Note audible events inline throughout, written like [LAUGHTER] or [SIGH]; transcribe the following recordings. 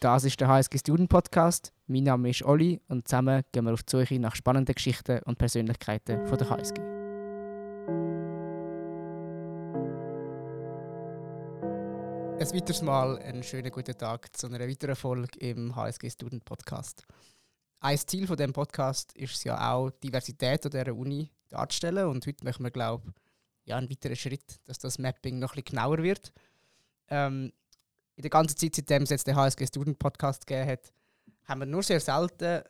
Das ist der HSG Student Podcast. Mein Name ist Olli und zusammen gehen wir auf die Suche nach spannenden Geschichten und Persönlichkeiten von der HSG. Ein weiteres Mal einen schönen guten Tag zu einer weiteren Folge im HSG Student Podcast. Ein Ziel von dem Podcast ist es ja auch, die Diversität an dieser Uni darzustellen und heute möchten wir, glaube ich, ja, einen weiteren Schritt, dass das Mapping noch ein bisschen genauer wird. Ähm, in der ganzen Zeit, seitdem es jetzt den HSG Student Podcast gegeben hat, haben wir nur sehr selten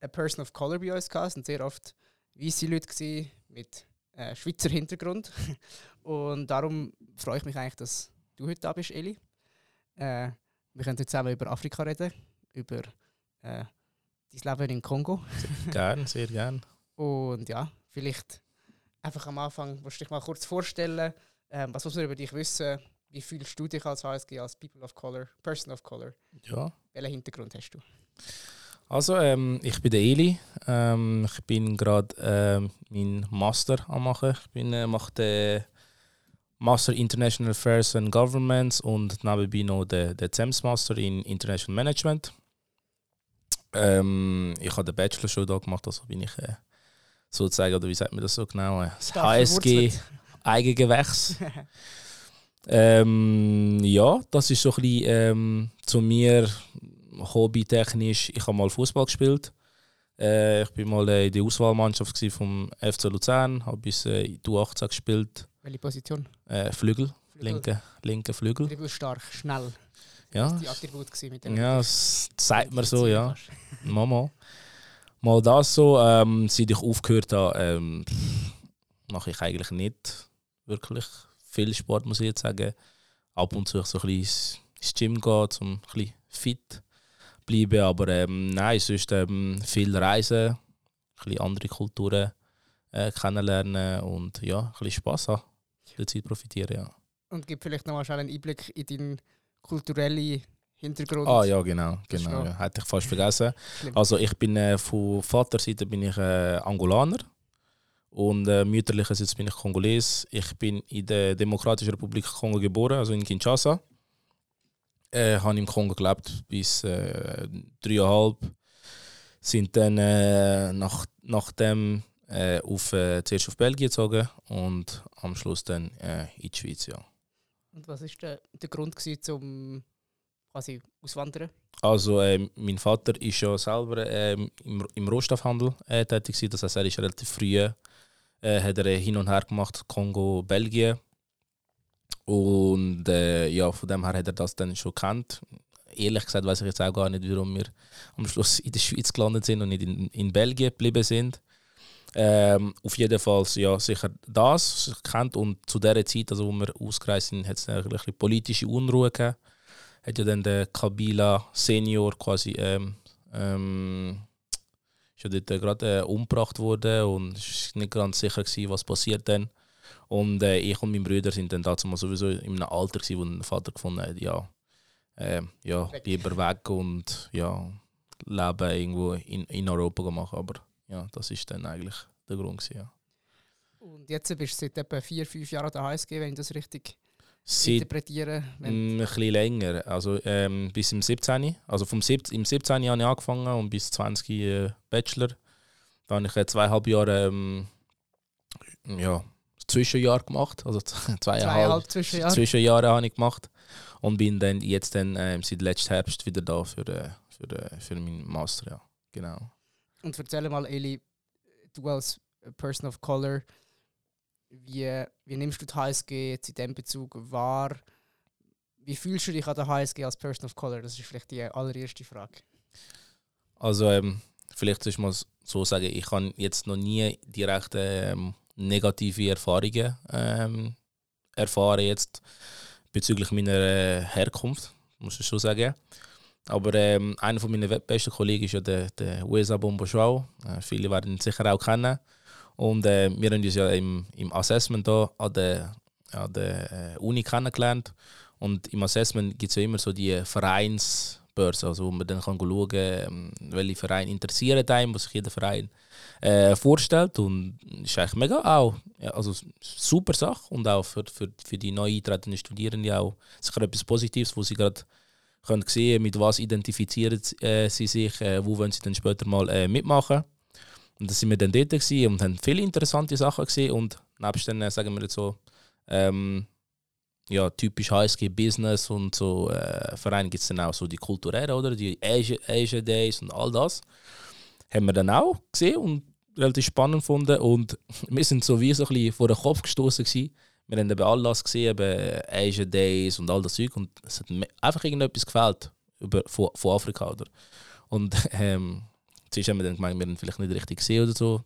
eine Person of Color bei uns gehabt. Es waren sehr oft weiße Leute gewesen, mit äh, Schweizer Hintergrund. [LAUGHS] Und darum freue ich mich eigentlich, dass du heute da bist, Eli. Äh, wir können heute zusammen über Afrika reden, über äh, dein Leben in Kongo. Gern, sehr gern. Und ja, vielleicht einfach am Anfang, musst du dich mal kurz vorstellen, ähm, was muss man über dich wissen? Wie fühlst du dich als HSG, als People of Color, Person of Color? Ja. Welchen Hintergrund hast du? Also, ähm, ich bin der Eli. Ähm, ich bin gerade ähm, meinen Master am machen. Ich bin äh, mache den Master International Affairs and Governments und nebenbei noch den, den CEMS Master in International Management. Ähm, ich habe den Bachelor schon da gemacht, also bin ich äh, sozusagen, oder wie sagt man das so genau, äh, das HSG Eigengewächs. [LAUGHS] ähm, ja, das ist so ein bisschen ähm, zu mir hobbytechnisch. Ich habe mal Fußball gespielt. Äh, ich bin mal äh, in der Auswahlmannschaft vom FC Luzern, habe bis äh, in U18 gespielt. Welche Position? Äh, Flügel, Flügel. Linke, linke Flügel. Flügel stark, schnell. Ja. Das die Attribut mit dem Ja, das zeigt mir so, ja. [LAUGHS] Mama. Mal das so, ähm, seit ich aufgehört habe, ähm, mache ich eigentlich nicht wirklich viel Sport, muss ich jetzt sagen. Ab und zu so ein bisschen ins Gym gehen, um ein bisschen fit bleiben. Aber ähm, nein, sonst ähm, viel reisen, ein bisschen andere Kulturen äh, kennenlernen und ja, ein bisschen Spass haben. Der Zeit profitieren, ja. Und gib vielleicht noch einen Einblick in deinen kulturellen Hintergrund. Ah ja, genau, genau. Ja. Hätte ich fast vergessen. [LAUGHS] also ich bin äh, von Vaterseite bin ich äh, Angolaner und äh, mütterlicherseits bin ich Kongoles. Ich bin in der Demokratischen Republik Kongo geboren, also in Kinshasa. Äh, habe im Kongo gelebt bis äh, dreieinhalb. Sind dann äh, nach, nachdem äh, auf, äh, zuerst auf Belgien gezogen und am Schluss dann äh, in die Schweiz. Ja. Und was war der, der Grund zum quasi auswandern? Also äh, mein Vater ist ja selber äh, im, im Rohstoffhandel äh, tätig gewesen. Das heißt, er ist relativ früh äh, hat er hin und her gemacht, Kongo, Belgien. Und äh, ja, von dem her hat er das dann schon kennt. Ehrlich gesagt weiß ich jetzt auch gar nicht, warum wir am Schluss in der Schweiz gelandet sind und nicht in, in Belgien geblieben sind. Ähm, auf jeden Fall ja, sicher das kennt und zu der Zeit, also wo wir ausgereist sind, hat es ein politische Unruhe gegeben. Hat ja dann der Kabila Senior quasi ähm, ähm, ist ja dort gerade äh, umgebracht worden und es war nicht ganz sicher gewesen, was passiert dann. Und äh, ich und mein Bruder sind dann dazu mal sowieso in einem Alter gewesen, wo der Vater gefunden hat, ja, äh, ja lieber weg und ja, Leben irgendwo in, in Europa machen. Aber ja, das ist dann eigentlich der Grund. Gewesen, ja. Und jetzt bist du seit etwa vier, fünf Jahren an der HSG, wenn ich das richtig seit, interpretiere? Ein bisschen länger, also ähm, bis im 17. Also vom 17, im 17. habe ich angefangen und bis 20 äh, Bachelor. Da habe ich äh, zweieinhalb Jahre ähm, ja, Zwischenjahr gemacht, also [LAUGHS] zweieinhalb, zweieinhalb Zwischenjahre. Zwischenjahre habe ich gemacht und bin dann jetzt dann ähm, seit letztem Herbst wieder da für, äh, für, äh, für meinen Master, ja, genau. Und erzähl mal, Eli, du als Person of Color, wie, wie nimmst du die HSG jetzt in diesem Bezug wahr? Wie fühlst du dich an der HSG als Person of Color? Das ist vielleicht die allererste Frage. Also, ähm, vielleicht soll ich mal so sagen, ich habe jetzt noch nie direkt ähm, negative Erfahrungen ähm, erfahren jetzt bezüglich meiner äh, Herkunft, muss ich schon sagen. Aber ähm, einer von meinen besten Kollegen ist ja der, der Wesa Bomboschwau. Äh, viele werden ihn sicher auch kennen. Und äh, wir haben uns ja im, im Assessment da an der, an der äh, Uni kennengelernt. Und im Assessment gibt es ja immer so die Vereinsbörse, also wo man dann kann schauen kann, ähm, welche Vereine interessieren einem, was sich jeder Verein äh, vorstellt. Und das ist eigentlich mega auch, ja, also super Sache und auch für, für, für die neu eintretenden Studierenden auch sicher etwas Positives, wo sie gerade können sehen, mit was identifizieren äh, sie sich, äh, wo wollen sie dann später mal äh, mitmachen. Und da sind wir dann dort und haben viele interessante Sachen gesehen und nebst dann, äh, sagen wir jetzt so, ähm, ja, typisch HSG-Business und so äh, Vereine gibt es dann auch so die kulturären, oder? Die Asia, Asia Days und all das. Haben wir dann auch gesehen und relativ spannend gefunden. Und [LAUGHS] wir sind so wie so ein bisschen vor den Kopf gestoßen. Wir haben eben Anlass gesehen, eben Asia Days und all das Zeug. Und es hat mir einfach irgendetwas gefällt von, von Afrika, oder? Und [LAUGHS] ähm, zuerst haben wir dann gemeint, wir haben vielleicht nicht richtig gesehen oder so.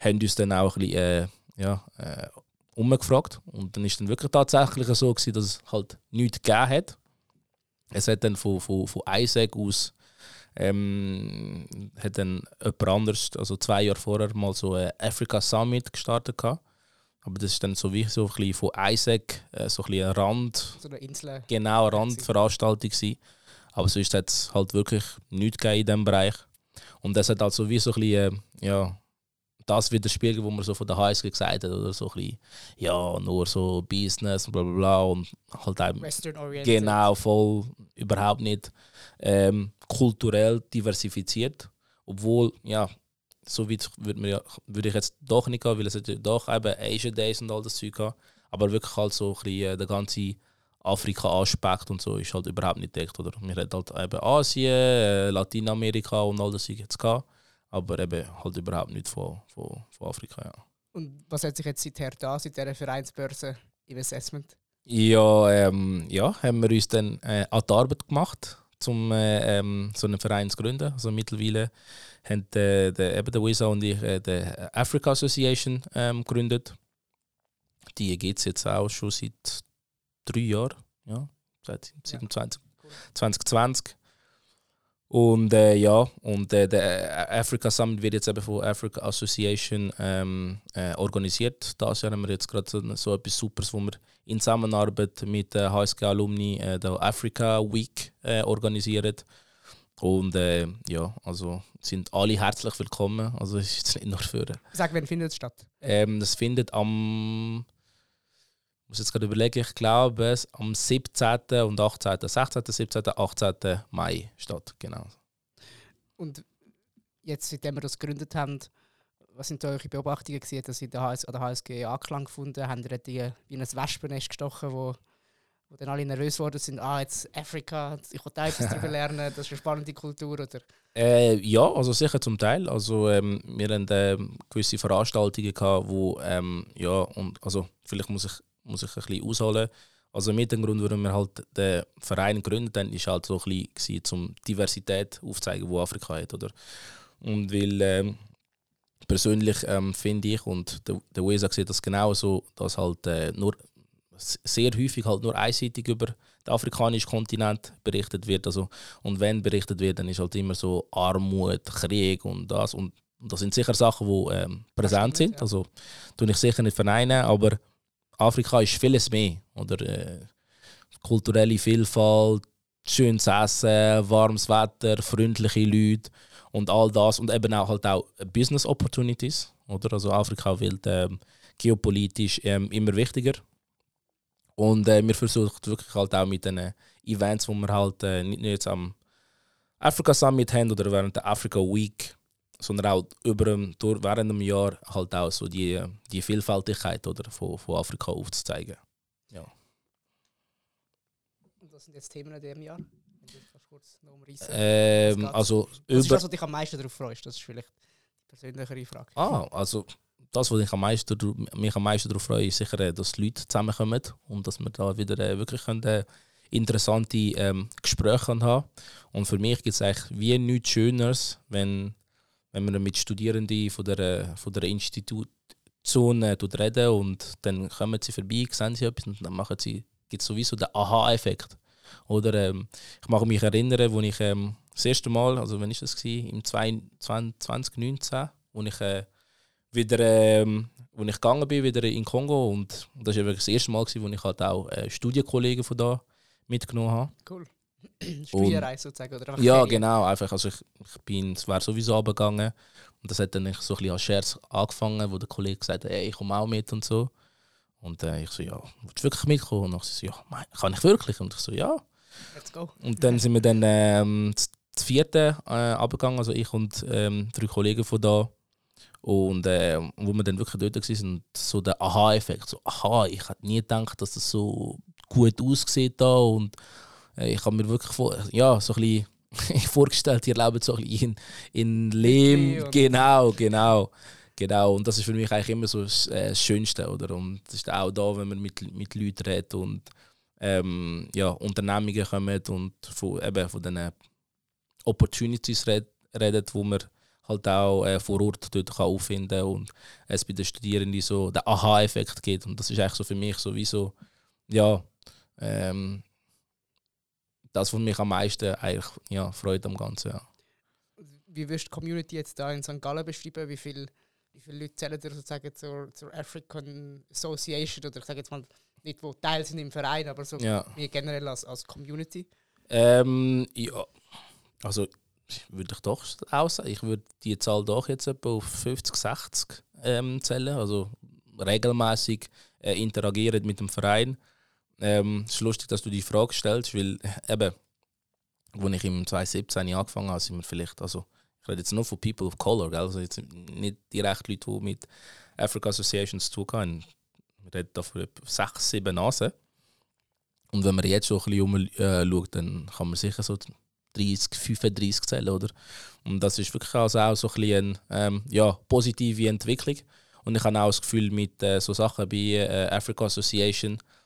Haben uns dann auch ein bisschen, äh, ja, äh, umgefragt. Und dann ist dann wirklich tatsächlich so gewesen, dass es halt nichts gegeben hat. Es hat dann von, von, von Isaac aus ähm, hat dann jemand anders, also zwei Jahre vorher, mal so ein Africa Summit gestartet gehabt. Aber das ist dann so wie so ein bisschen von Isaac, äh, so ein bisschen ein Rand. So eine Insel. Genau, eine Randveranstaltung gewesen. Aber sonst hat es halt wirklich nichts gegeben in diesem Bereich. Und das hat also wie so ein bisschen, äh, ja, das widerspiegeln, was man so von der HSG gesagt hat, oder? So ein bisschen, ja, nur so Business und bla bla bla und halt eben, genau, voll, überhaupt nicht ähm, kulturell diversifiziert, obwohl, ja, so weit würde ja, würd ich jetzt doch nicht gehen, weil es doch eben Asian Days und all das Zeug hat, aber wirklich halt so ein bisschen, äh, der ganze Afrika-Aspekt und so ist halt überhaupt nicht deckt, oder? Wir hatten halt eben Asien, äh, Lateinamerika und all das jetzt gehabt aber eben halt überhaupt nicht von, von, von Afrika. Ja. Und was hat sich jetzt seither da, seit dieser Vereinsbörse im Assessment? Ja, ähm, ja, haben wir uns dann äh, an die Arbeit gemacht, um äh, ähm, so einen Verein zu gründen. Also mittlerweile haben äh, der, eben der Wisa und ich äh, die Africa Association ähm, gegründet. Die gibt es jetzt auch schon seit drei Jahren, ja, seit, seit ja. 20, 2020. Und äh, ja, und äh, der Africa Summit wird jetzt eben von Africa Association ähm, äh, organisiert. Das Jahr haben wir jetzt gerade so, so, etwas Supers, wo wir in Zusammenarbeit mit der HSG Alumni äh, der Africa Week äh, organisieren. Und äh, ja, also sind alle herzlich willkommen. Also es ist jetzt nicht nur für. Sag, wann findet es statt? Ähm, das findet am ich muss jetzt gerade überlegen, ich glaube, es am 17. und 18., 16., 17., 18. Mai statt. Genau. Und jetzt, seitdem wir das gegründet haben, was sind eure Beobachtungen gewesen, dass ihr an der HSG Anklang gefunden? Habt ihr die wie ein Wespennest gestochen, wo, wo dann alle nervös geworden sind? Ah, jetzt Afrika, ich will da etwas [LAUGHS] darüber lernen, das ist eine spannende Kultur, oder? Äh, ja, also sicher zum Teil. Also ähm, wir hatten äh, gewisse Veranstaltungen gehabt, wo ähm, ja und also vielleicht muss ich muss ich ein bisschen ausholen. Also mit dem Grund, warum wir halt den Verein gegründet haben, ist halt so ein bisschen, um Diversität aufzuzeigen, wo Afrika hat, oder? Und weil ähm, persönlich ähm, finde ich und der, der Wesa sieht das genauso, dass halt äh, nur sehr häufig halt nur einseitig über den afrikanischen Kontinent berichtet wird. Also, und wenn berichtet wird, dann ist halt immer so Armut, Krieg und das. Und, und das sind sicher Sachen, die ähm, präsent sind. Also tue ich sicher nicht verneinen, aber Afrika ist vieles mehr. Oder, äh, kulturelle Vielfalt, schönes Essen, warmes Wetter, freundliche Leute und all das. Und eben auch, halt auch Business Opportunities. Oder? Also Afrika wird ähm, geopolitisch ähm, immer wichtiger. Und äh, wir versuchen wirklich halt auch mit den Events, wo wir halt äh, nicht nur jetzt am Afrika Summit haben oder während der Africa Week sondern auch über, durch, während dem Jahr halt auch so die, die Vielfältigkeit oder, von, von Afrika aufzuzeigen. Ja. Und was sind jetzt Themen in diesem Jahr? kurz noch ähm, also über ist das, was dich am meisten darauf freust? Das ist vielleicht die persönlichere Frage. Ah, also das, was ich am meisten, mich am meisten darauf freue, ist sicher, äh, dass Leute zusammenkommen und dass wir da wieder äh, wirklich können, äh, interessante ähm, Gespräche haben. Und für mich gibt es eigentlich wie nichts Schöneres, wenn wenn man mit Studierenden von der, von der Institution äh, reden und dann kommen sie vorbei, sehen sie etwas und dann machen sie, gibt es sowieso den Aha-Effekt. Oder ähm, ich mag mich erinnern, als ich ähm, das erste Mal, also wann ist das gewesen? Im 2019, wo ich äh, wieder, ähm, wo ich gegangen bin, wieder in Kongo und das war das erste Mal, gewesen, wo ich halt auch äh, Studienkollegen von da mitgenommen habe. Cool. [CLEARS THROAT] Studierreise sozusagen? Oder ja, Ferien? genau. Einfach, also ich, ich bin, es wäre sowieso abgegangen. Und das hat dann so ein bisschen als Scherz angefangen, wo der Kollege gesagt hat, hey, ich komme auch mit und so. Und äh, ich so, ja, willst du wirklich mitkommen? Und ich so, ja, kann ich wirklich? Und ich so, ja. Let's go. Und dann sind wir dann ähm, das vierte äh, abgegangen, also ich und ähm, drei Kollegen von da. Und äh, wo wir dann wirklich dort waren, so der Aha-Effekt. So, aha, ich hätte nie gedacht, dass das so gut aussieht da. Und ich habe mir wirklich vor, ja, so ein bisschen [LAUGHS] vorgestellt, ihr lebt so ein bisschen in, in Lehm. Genau, genau. Genau, und das ist für mich eigentlich immer so das, äh, das Schönste. Oder? Und das ist auch da, wenn man mit, mit Leuten redet und ähm, ja, Unternehmungen kommen und von, eben von diesen Opportunities redet, redet wo man halt auch äh, vor Ort dort kann auffinden und es bei den Studierenden so den Aha-Effekt gibt. Und das ist eigentlich so für mich sowieso, ja, ähm, das, was mich am meisten eigentlich ja, freut am Ganzen. Ja. Wie wirst du die Community jetzt da in St. Gallen beschreiben? Wie, viel, wie viele Leute zählen dir sozusagen zur, zur African Association oder ich sage jetzt mal nicht, wo Teil sind im Verein, aber so ja. generell als, als Community? Ähm, ja, also würde ich doch auch sagen, ich würde die Zahl doch jetzt etwa auf 50, 60 ähm, zählen. Also regelmäßig äh, interagieren mit dem Verein. Ähm, es ist lustig, dass du die Frage stellst, weil äh, eben, als ich im 2017 angefangen habe, sind wir vielleicht, also ich rede jetzt nur von People of Color, gell? also jetzt nicht direkt Leute, die mit Africa Associations zu tun haben. Wir reden da von sechs, sieben Nasen. Und wenn man jetzt schon ein bisschen umschaut, dann kann man sicher so 30, 35 zählen, oder? Und das ist wirklich also auch so ein bisschen eine ähm, ja, positive Entwicklung. Und ich habe auch das Gefühl, mit äh, so Sachen wie äh, Africa Association äh,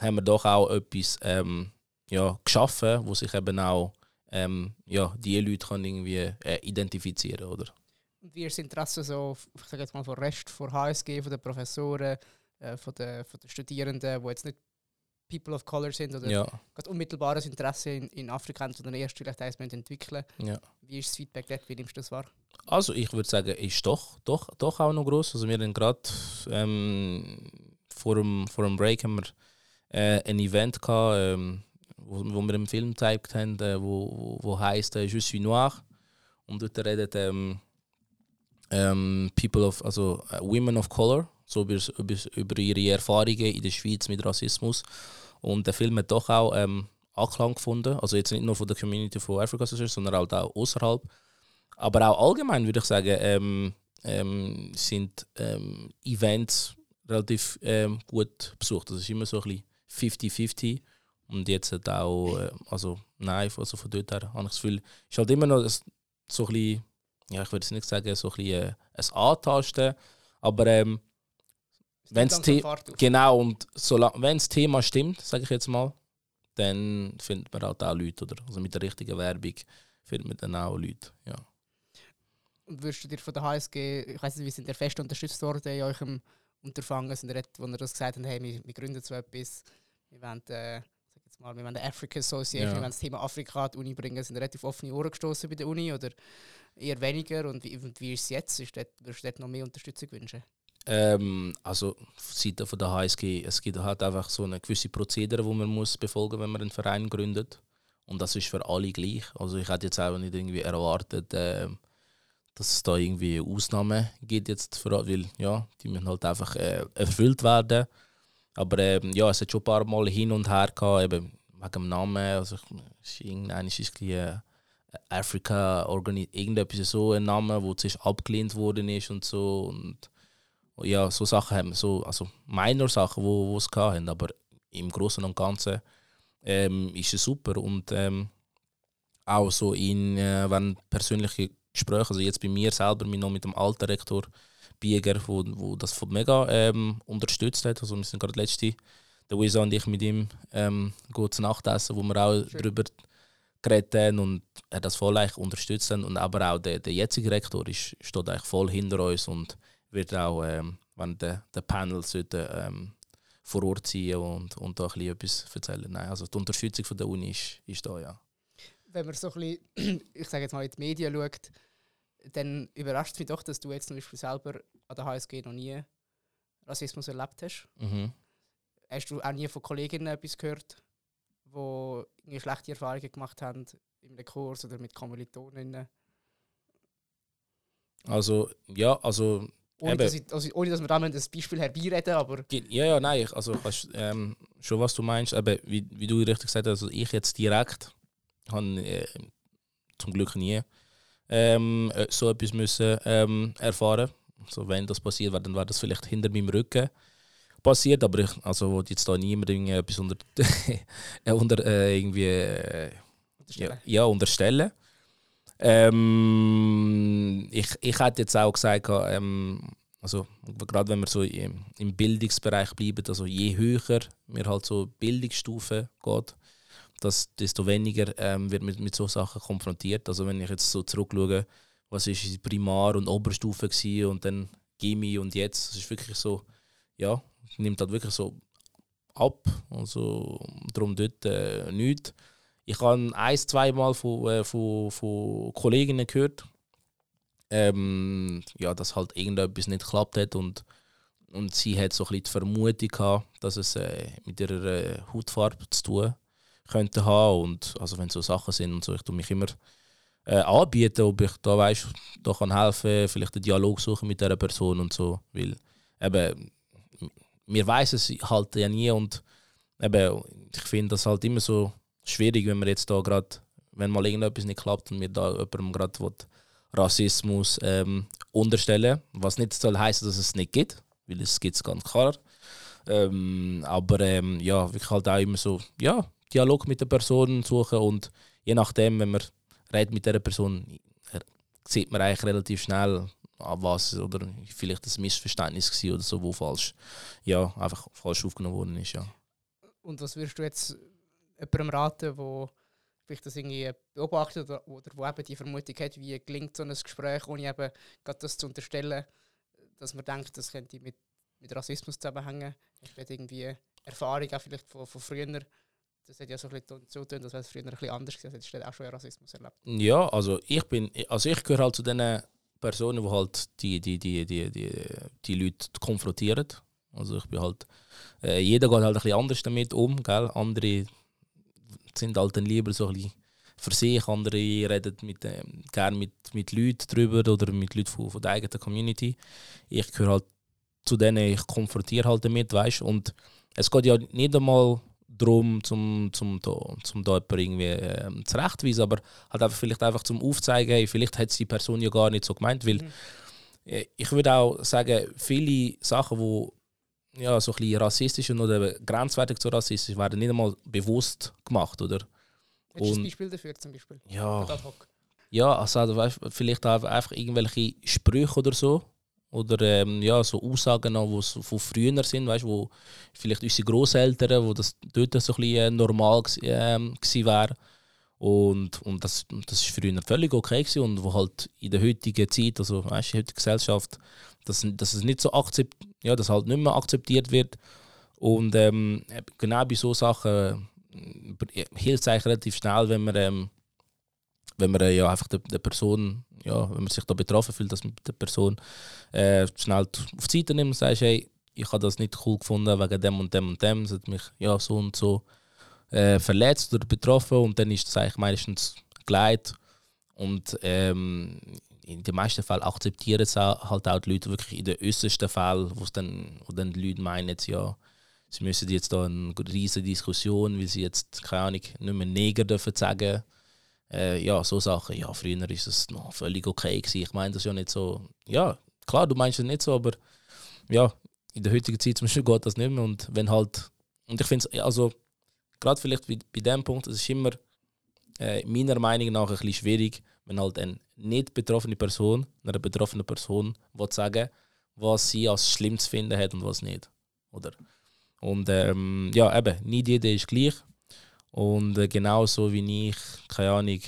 haben wir doch auch etwas ähm, ja, geschaffen, wo sich eben auch ähm, ja, die Leute können irgendwie äh, identifizieren oder? Und wie ist das Interesse so, ich sage jetzt mal, vom Rest, von HSG, von den Professoren, äh, von, den, von den Studierenden, die jetzt nicht People of Color sind oder ja. unmittelbares Interesse in, in Afrika haben, sondern erst vielleicht eins entwickeln. Ja. Wie ist das Feedback dort? Wie nimmst du das wahr? Also ich würde sagen, ist doch, doch, doch auch noch groß. Also wir haben gerade ähm, vor, dem, vor dem Break haben wir äh, ein Event gehabt, ähm, wo, wo wir im Film gezeigt haben, äh, wo, wo, heißt äh, Je suis noir und dort redet ähm, ähm, People of, also uh, Women of Color, so über, über, über ihre Erfahrungen in der Schweiz mit Rassismus. Und der Film hat doch auch ähm, Anklang gefunden. Also jetzt nicht nur von der Community von Africa sondern halt auch außerhalb. Aber auch allgemein würde ich sagen, ähm, ähm, sind ähm, Events relativ ähm, gut besucht. Das ist immer so ein bisschen 50-50. Und jetzt hat auch, äh, also nein, also von dort her habe ich das Gefühl, ist halt immer noch so ein bisschen, ja, ich würde es nicht sagen, so ein bisschen äh, ein Antasten, aber ähm, Wenn's genau, und wenn das Thema stimmt, sage ich jetzt mal, dann findet man halt auch Leute. Oder? Also mit der richtigen Werbung findet man dann auch Leute. Ja. Und würdest du dir von der HSG, ich weiß nicht, wie sind ihr fest unterstützt worden in eurem Unterfangen? Sind wo ihr das gesagt habt, hey, wir, wir gründen so etwas, wir wollen, äh, sag jetzt mal, wir wollen die Africa Association, ja. wir wollen das Thema Afrika an die Uni bringen, sind relativ offene Ohren gestoßen bei der Uni oder eher weniger? Und wie, und wie ist es jetzt? Ist dort, würdest du dort noch mehr Unterstützung wünschen? Ähm, also Seite von der HSG, es gibt halt einfach so eine gewisse Prozedere, wo man muss befolgen, wenn man einen Verein gründet. Und das ist für alle gleich. Also ich hätte jetzt auch nicht irgendwie erwartet, äh, dass es da irgendwie Ausnahmen gibt jetzt für weil ja, die müssen halt einfach äh, erfüllt werden. Aber ähm, ja, es hat schon ein paar Mal hin und her gehabt, eben wegen dem Namen. Also irgendein ist es äh, Africa irgendetwas so ein Name, wo zuerst abgelehnt worden ist und so und ja, so Sachen haben, so, also minor Sachen, wo, wo es hatten, aber im Großen und Ganzen ähm, ist es super und ähm, auch so in äh, wenn persönliche Gespräche, also jetzt bei mir selber, mich noch mit dem alten Rektor Bieger, wo, wo das von mega ähm, unterstützt hat, also wir sind gerade letzte, der Luisa und ich mit ihm ähm, gut zu Nacht essen, wo wir auch Schön. darüber geredet haben und er das voll eigentlich unterstützt haben und aber auch der, der jetzige Rektor ist, steht eigentlich voll hinter uns und wird auch, ähm, wenn der, der Panel sollte, ähm, vor Ort sein und, und da ein etwas erzählen. Nein, also die Unterstützung von der Uni ist, ist da, ja. Wenn man so ein bisschen, [CLEARS THROAT] ich sage jetzt mal, in die Medien schaut, dann überrascht es mich doch, dass du jetzt zum Beispiel selber an der HSG noch nie Rassismus erlebt hast. Mhm. Hast du auch nie von Kolleginnen etwas gehört, die schlechte Erfahrungen gemacht haben im Kurs oder mit Kommilitoninnen? Also, ja, also ohne, dass, ich, also, ohne dass wir da ein Beispiel herbeireden, aber... Ja, ja, nein, also, ähm, schon, was du meinst. Aber wie, wie du richtig gesagt hast, also ich jetzt direkt habe äh, zum Glück nie ähm, äh, so etwas müssen ähm, erfahren. Also wenn das passiert wäre, dann wäre das vielleicht hinter meinem Rücken passiert, aber ich also wollte jetzt da niemand etwas unter, [LAUGHS] unter äh, irgendwie äh, Unterstellen. ja, ja, unterstellen. Ähm, ich, ich hätte jetzt auch gesagt, ähm, also gerade wenn wir so im, im Bildungsbereich bleiben, also je höher wir halt so Bildungsstufe geht, dass, desto weniger ähm, wird mit, mit so Sachen konfrontiert. Also wenn ich jetzt so zurückschaue, was ist die Primar- und Oberstufe gewesen und dann Gimmi und jetzt, das ist wirklich so, ja, nimmt halt wirklich so ab. Also darum dort äh, nichts. Ich habe ein, zwei Mal von, äh, von, von Kolleginnen gehört, ähm, ja, dass halt irgendetwas nicht geklappt hat und, und sie hat so ein bisschen die Vermutung gehabt, dass es äh, mit ihrer äh, Hautfarbe zu tun könnte haben und also wenn so Sachen sind und so, ich tue mich immer äh, anbieten, ob ich da weiß, da kann helfen, vielleicht einen Dialog suchen mit der Person und so, weil eben wir weiß es halt ja nie und eben, ich finde das halt immer so schwierig, wenn man jetzt da gerade, wenn mal irgendetwas nicht klappt und wir da jemandem gerade Rassismus ähm, unterstellen, was nicht soll heißen, dass es nicht gibt, weil es gibt es ganz klar. Ähm, aber ähm, ja, wirklich halt auch immer so, ja, Dialog mit der Person suchen und je nachdem, wenn man redet mit der Person, sieht man eigentlich relativ schnell, an was oder vielleicht ein Missverständnis war oder so, wo falsch, ja, einfach falsch aufgenommen worden ist, ja. Und was würdest du jetzt jemandem raten, der vielleicht das irgendwie beobachtet oder, oder wo eben die Vermutung hat, wie gelingt so ein Gespräch, ohne eben gerade das zu unterstellen, dass man denkt, das könnte mit, mit Rassismus zusammenhängen. Ich werde irgendwie Erfahrung auch vielleicht von, von früher. Das hat ja so ein bisschen so tun, dass es früher ein bisschen anders war. Hättest du auch schon Rassismus erlebt? Ja, also ich bin, also ich gehöre halt zu den Personen, die halt die, die, die, die, die, die Leute konfrontieren. Also ich bin halt, äh, jeder geht halt ein bisschen anders damit um, gell? Andere sind halt dann lieber so ein bisschen für sich, andere reden mit, äh, gerne mit, mit Leuten drüber oder mit Leuten von, von der eigenen Community. Ich gehöre halt zu denen, ich konfrontiere halt damit, weißt Und es geht ja nicht einmal darum, zum, zum, zum, zum da irgendwie ähm, zurechtweisen, aber halt einfach vielleicht einfach zum Aufzeigen, hey, vielleicht hat es die Person ja gar nicht so gemeint, weil mhm. äh, ich würde auch sagen, viele Sachen, die ja, so ein bisschen rassistisch oder grenzwertig zu rassistisch werden nicht einmal bewusst gemacht, oder? Hättest du ein Beispiel dafür zum Beispiel? Ja. Ja, also weißt, vielleicht einfach irgendwelche Sprüche oder so, oder ähm, ja, so Aussagen, die von früher sind, weißt, wo vielleicht unsere Großeltern, wo das dort so ein bisschen äh, normal ähm, gewesen wäre. Und, und das, das früher völlig okay gewesen und wo halt in der heutigen Zeit, also weißt, in der heutigen Gesellschaft, dass, dass es nicht so akzept, ja, dass halt nicht mehr akzeptiert wird. Und ähm, genau bei so Sachen äh, hilft es eigentlich relativ schnell, wenn man, ähm, wenn man äh, ja einfach der, der Person ja, wenn man sich da betroffen fühlt, dass man der Person äh, schnell auf die Seite nimmt und sagt, hey, ich habe das nicht cool gefunden wegen dem und dem und dem, es hat mich ja so und so äh, verletzt oder betroffen und dann ist das eigentlich meistens geleitet und ähm, in den meisten Fällen akzeptieren es halt auch die Leute wirklich in den äußersten Fällen, wo dann, wo dann die Leute meinen, ja, sie müssen jetzt da eine riesige Diskussion, weil sie jetzt, keine Ahnung, nicht mehr Neger dürfen sagen äh, ja, so Sachen. Ja, früher ist es noch völlig okay gewesen. Ich meine das ja nicht so. Ja, klar, du meinst es nicht so, aber ja, in der heutigen Zeit zum Beispiel geht das nicht mehr. Und wenn halt, und ich finde es, also, gerade vielleicht bei, bei dem Punkt, es ist immer äh, meiner Meinung nach ein bisschen schwierig, wenn halt eine nicht betroffene Person einer betroffenen Person will sagen, was sie als schlimm zu finden hat und was nicht. Oder? Und ähm, ja, eben, nicht jeder ist gleich. Und äh, genauso wie ich, keine Ahnung,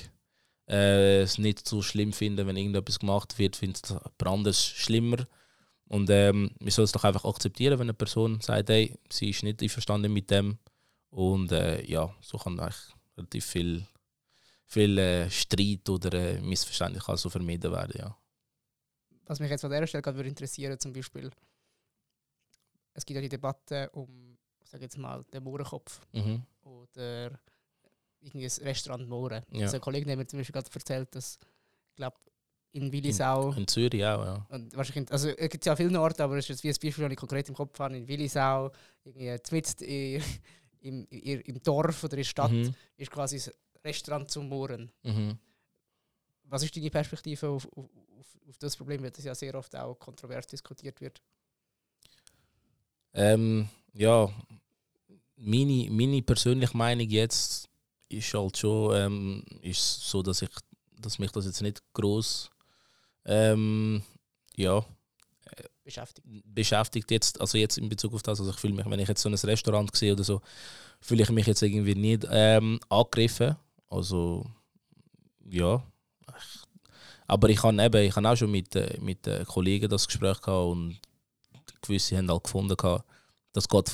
äh, es nicht so schlimm finde, wenn irgendetwas gemacht wird, finde ich es anderes schlimmer. Und ähm, wir sollen es doch einfach akzeptieren, wenn eine Person sagt, hey, sie ist nicht einverstanden mit dem. Und äh, ja, so kann eigentlich relativ viel, viel äh, Streit oder äh, Missverständnis also vermieden werden. Ja. Was mich jetzt an dieser Stelle gerade würde interessieren, zum Beispiel, es gibt ja die Debatte um, sag jetzt mal, den Mohrenkopf. Mhm oder irgendwie ein Restaurant Mohren. Ja. Also ein Kollege hat mir zum Beispiel gerade erzählt, dass ich glaube, in Willisau. In, in, Zürich auch, ja. Und wahrscheinlich, also es gibt ja viele Orte, aber es ist jetzt wie ein Beispiel, das ich konkret im Kopf habe, in Willisau, irgendwie [LAUGHS] im, im, im Dorf oder in der Stadt Mhm. ist quasi das Restaurant zum Mohren. Mhm. Was ist deine Perspektive auf, auf, auf, auf das Problem, weil das ja sehr oft auch kontrovers diskutiert wird? Ähm, ja, meine, meine persönliche Meinung jetzt ist halt schon ähm, ist so, dass ich dass mich das jetzt nicht groß ähm, ja, Beschäftigt. beschäftigt jetzt, also jetzt in Bezug auf das, also ich fühle mich, wenn ich jetzt so ein Restaurant sehe oder so, fühle ich mich jetzt irgendwie nicht ähm, angegriffen. Also ja. Aber ich habe eben, ich habe auch schon mit, äh, mit äh, Kollegen das Gespräch gehabt und gewisse haben halt gefunden, gehabt, das geht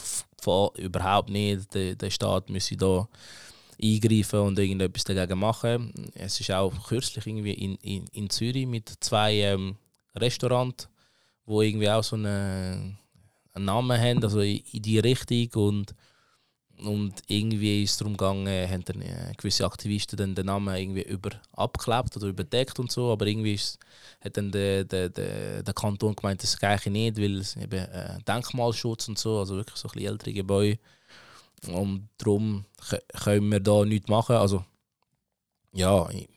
überhaupt nicht, der, der Staat müsse da eingreifen und irgendetwas dagegen machen. Es ist auch kürzlich irgendwie in, in, in Zürich mit zwei ähm, Restaurants, wo irgendwie auch so eine, einen Namen haben, also in, in die Richtung und und irgendwie ist es darum gegangen, haben dann äh, gewisse Aktivisten dann den Namen irgendwie über abgeklebt oder überdeckt und so, aber irgendwie ist, hat dann der, der, der, der Kanton gemeint, das eigentlich nicht, weil es eben äh, Denkmalschutz und so, also wirklich so ein bisschen ältere Gebäude und darum kö- können wir da nichts machen. Also ja, ich,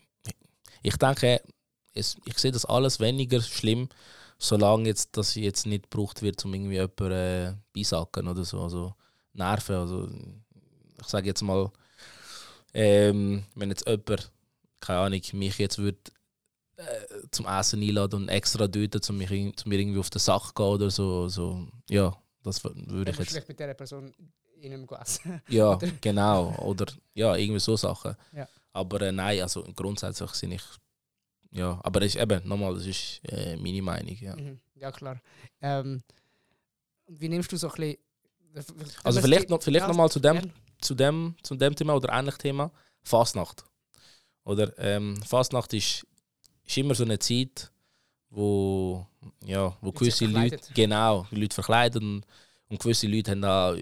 ich denke, es, ich sehe das alles weniger schlimm, solange jetzt, dass jetzt nicht gebraucht wird, um irgendwie jemanden äh, beisacken oder so. Also, nerven. Also, ich sage jetzt mal, ähm, wenn jetzt jemand, keine Ahnung, mich jetzt würde äh, zum Essen einladen und extra töten, um mich zu mir irgendwie auf den Sack gehen oder so, so ja, das würde ich jetzt. vielleicht mit dieser Person in einem essen. Ja, genau. Oder ja, irgendwie so Sachen. Ja. Aber äh, nein, also grundsätzlich sind ich. Ja, aber das ist eben, nochmal, das ist äh, meine Meinung. Ja. Mhm. Ja, klar. Ähm, wie nimmst du so ein bisschen. Also vielleicht noch, vielleicht Ja, noch mal zu dem, zu dem, zu dem Thema oder ähnlich Thema, Fastnacht. Oder ähm, Fastnacht ist, ist immer so eine Zeit, wo, ja, wo gewisse Leute, verkleiden. genau, Leute verkleiden und, gewisse Leute haben da,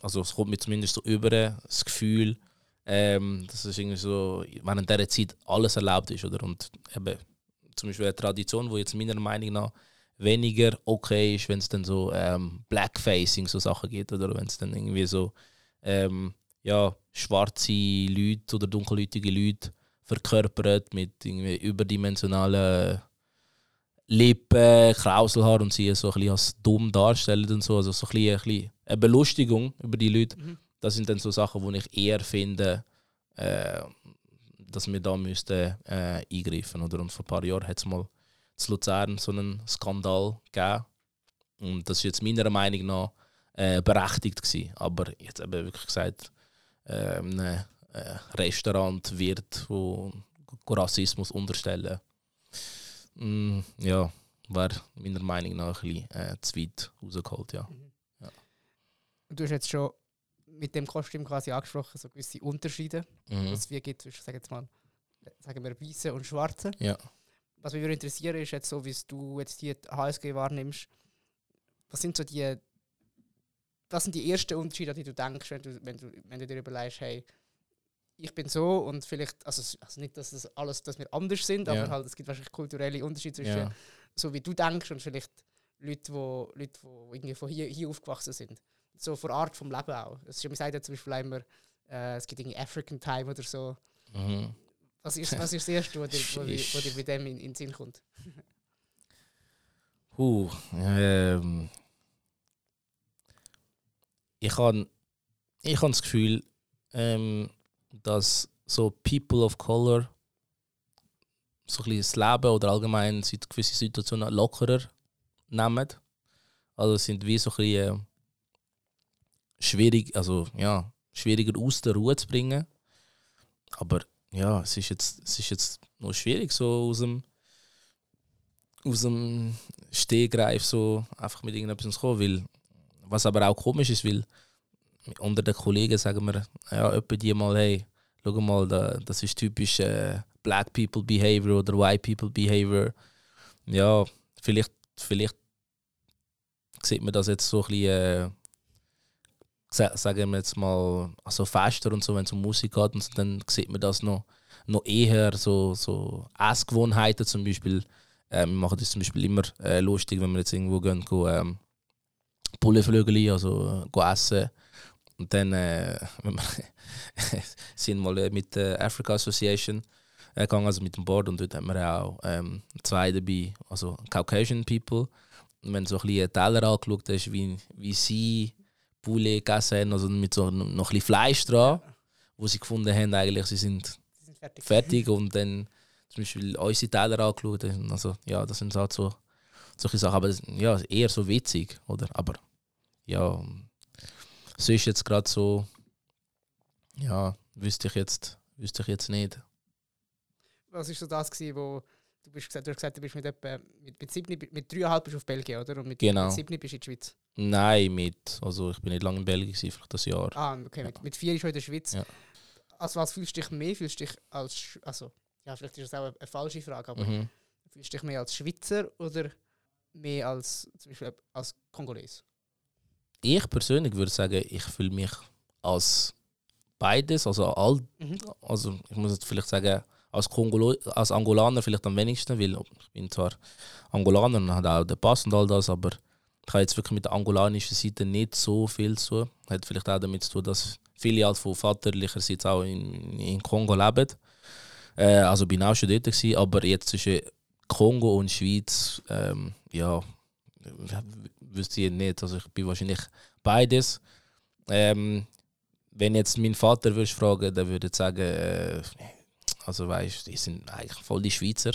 also es kommt mir zumindest so über das Gefühl, ähm, dass es irgendwie so während dieser Zeit alles erlaubt ist, oder? Und eben zum Beispiel eine Tradition, wo jetzt meiner Meinung nach weniger okay ist, wenn es dann so ähm, Blackfacing so Sachen gibt oder wenn es dann irgendwie so ähm, ja, schwarze Leute oder dunkelhäutige Leute verkörpert mit irgendwie überdimensionalen Lippen, Krauselhaar und sie so ein bisschen als dumm darstellen und so, also so ein bisschen, ein bisschen eine Belustigung über die Leute. Mhm. Das sind dann so Sachen, wo ich eher finde, äh, dass wir da müssten äh, eingreifen. Oder? Und vor ein paar Jahren hat es mal zu Luzern so einen Skandal gegeben. Und das ist jetzt meiner Meinung nach äh, berechtigt gewesen. Aber jetzt eben wirklich gesagt, äh, ein äh, Restaurant wird, wo Rassismus unterstellen, mm, ja, wäre meiner Meinung nach ein bisschen äh, zu weit rausgeholt, ja. Und Du hast jetzt schon mit dem Kostüm quasi angesprochen, so gewisse Unterschiede, Mhm. was es gibt zwischen, sag jetzt mal, sagen wir, weißen und schwarzen. Ja. Was mich würde interessieren, ist jetzt so, wie du jetzt die HSG wahrnimmst. Was sind so die, was sind die ersten Unterschiede, die du denkst, wenn du, wenn du, wenn du dir überlegst, hey, ich bin so und vielleicht, also, also nicht, dass das alles, dass wir anders sind, Ja. aber halt, es gibt wahrscheinlich kulturelle Unterschiede zwischen Ja. so wie du denkst und vielleicht Leute, wo, Leute, wo irgendwie von hier, hier aufgewachsen sind. So von Art vom Leben auch. Es ist, man sagt ja zum Beispiel immer, äh, es gibt irgendwie African Time oder so. Mhm. Was ist, was ist das Erste, was dir, wo dir, bei dem in, in den Sinn kommt? [LAUGHS] Huh, ähm, ich habe ich hab das Gefühl, ähm, dass so People of Color so ein das Leben oder allgemein gewisse Situationen lockerer nehmen. Also sind wie so ein bisschen äh, schwierig, also ja, schwieriger aus der Ruhe zu bringen. Aber ja, es ist jetzt, es ist jetzt noch schwierig, so aus dem aus dem Stehgreif so einfach mit irgendetwas zu kommen, weil was aber auch komisch ist, weil unter den Kollegen sagen wir, ja, etwa die mal, hey, schau mal, da, das ist typisch äh, Black People Behavior oder White People Behavior. Ja, vielleicht, vielleicht sieht man das jetzt so ein bisschen, äh, sagen wir jetzt mal, also fester und so, wenn es um Musik geht, und so, dann sieht man das noch, noch eher so, so Essgewohnheiten zum Beispiel. Ähm, wir machen das zum Beispiel immer äh, lustig, wenn wir jetzt irgendwo gehen, go, ähm, Bullenflügel, also äh, go essen. Und dann äh, [LAUGHS] wir [LAUGHS] sind wir mal mit der Africa Association äh, gegangen, also mit dem Board, und dort haben wir auch ähm, zwei dabei, also Caucasian People. Und wenn du so ein bisschen Teller angeschaut hast, wie, wie sie Poulet gegessen haben, also mit so noch ein bisschen Fleisch dran, wo sie gefunden haben, eigentlich, sie sind Sie sind fertig. fertig und dann zum Beispiel unsere Teller angeschaut. Also, ja, das sind halt so solche Sachen. Aber ja, eher so witzig, oder? Aber ja, es ist jetzt gerade so, ja, wüsste ich jetzt, wüsste ich jetzt nicht. Was war so das, gewesen, wo du, bist gesagt, du hast gesagt, du bist mit, etwa, mit, mit, mit dreieinhalb bist du auf Belgien, oder? Und mit, Genau. mit sieben bist du in der Schweiz. Nein, mit, also ich bin nicht lange in Belgien, gewesen, vielleicht das Jahr. Ah, okay, mit, mit vier ist schon in der Schweiz. Ja. Also was fühlst du dich mehr? Fühlst du dich als, also, ja, vielleicht ist das auch eine, eine falsche Frage, aber Mhm. fühlst du dich mehr als Schweizer oder mehr als, zum Beispiel als Kongoles? Ich persönlich würde sagen, ich fühle mich als beides, also all, Mhm. also ich muss jetzt vielleicht sagen, als, Kongolo als Angolaner vielleicht am wenigsten, weil ich bin zwar Angolaner und habe auch den Pass und all das, aber ich habe jetzt wirklich mit der angolanischen Seite nicht so viel zu tun. Hat vielleicht auch damit zu tun, dass viele halt von vaterlicherseits auch in, in Kongo leben. Äh, also bin auch schon dort gewesen, aber jetzt zwischen Kongo und Schweiz, ähm, ja, wüsste ich nicht. Also ich bin wahrscheinlich beides. Ähm, wenn jetzt mein Vater würdest fragen, dann würde ich sagen, äh, also weißt, die sind eigentlich voll die Schweizer.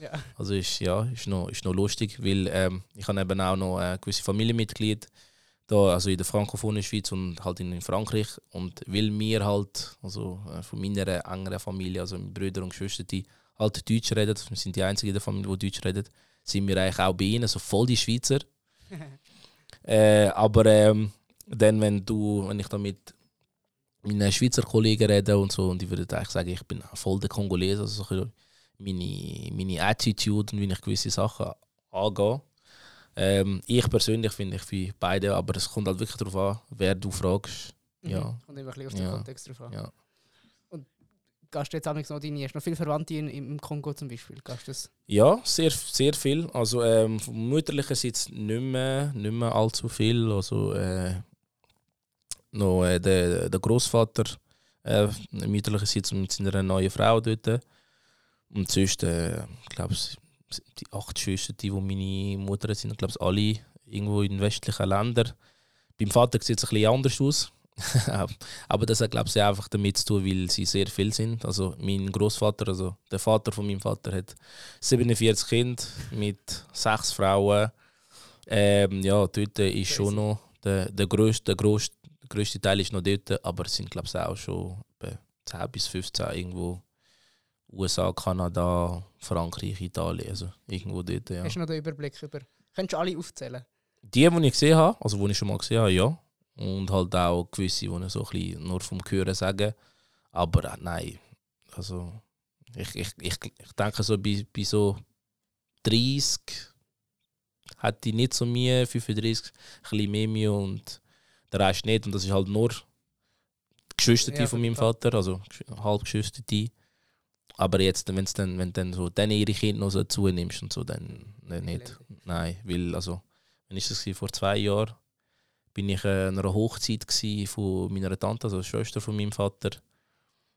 Ja. Also ist ja ist noch, ist noch lustig, weil ähm, ich habe eben auch noch äh, gewisse Familienmitglieder da, also in der frankophonen Schweiz und halt in Frankreich und weil wir halt, also äh, von meiner engeren Familie, also meine Brüder und Geschwister, die halt Deutsch reden, wir sind die einzigen in der Familie, die Deutsch reden, sind wir eigentlich auch bei ihnen, so voll die Schweizer. [LAUGHS] Äh, aber ähm, dann, wenn du, wenn ich da mit meinen Schweizer Kollegen rede und so, und ich würde eigentlich sagen, ich bin voll der Kongolese, also so ein bisschen meine, meine Attitude und wie ich gewisse Sachen angehe. Ähm, ich persönlich finde ich für beide, aber es kommt halt wirklich darauf an, wer du fragst. Ja. Mhm. Kommt immer ein bisschen auf den Ja. Kontext drauf an. Ja. Und gehst du jetzt auch noch deine, hast du noch viele Verwandte in, im Kongo zum Beispiel? Gehst du das? Ja, sehr, sehr viel. Also ähm, vom mütterlicherseits nicht mehr, nicht mehr allzu viel. Also äh, noch äh, der, der Großvater äh, mütterlicherseits mit seiner neuen Frau dort. Und sonst, äh, glaube, die acht Schwestern, die wo meine Mutter sind, glaube ich, alle irgendwo in westlichen Ländern. Beim Vater sieht es ein bisschen anders aus. [LAUGHS] Aber das hat, glaube ich, einfach damit zu tun, weil sie sehr viel sind. Also mein Großvater, also der Vater von meinem Vater, hat 47 Kinder mit sechs Frauen. Ähm, ja, dort ist schon noch der, der, grösste, der, grösste, grösste Teil ist noch dort, aber es sind, glaube ich, auch schon etwa 10 bis 15 irgendwo. USA, Kanada, Frankreich, Italien, also irgendwo dort, ja. Hast du noch den Überblick über? Könntest du alle aufzählen? Die, die ich gesehen habe, also die ich schon mal gesehen habe, ja. Und halt auch gewisse, die ich so ein bisschen nur vom Hören sagen. Aber äh, nein, also ich, ich, ich, ich denke so bei, bei so 30 hätte ich nicht so Mühe, 35 ein bisschen mehr und der Rest nicht. Und das ist halt nur Geschwister Ja, von meinem. Vater, also halb Geschwister. Aber jetzt, wenn's dann, wenn dann so dann ihre Kinder noch so zunimmst und so, dann, dann nicht. Nein, weil also, wann ist das vor zwei Jahren? Bin ich äh, an einer Hochzeit von meiner Tante, also Schwester von meinem Vater.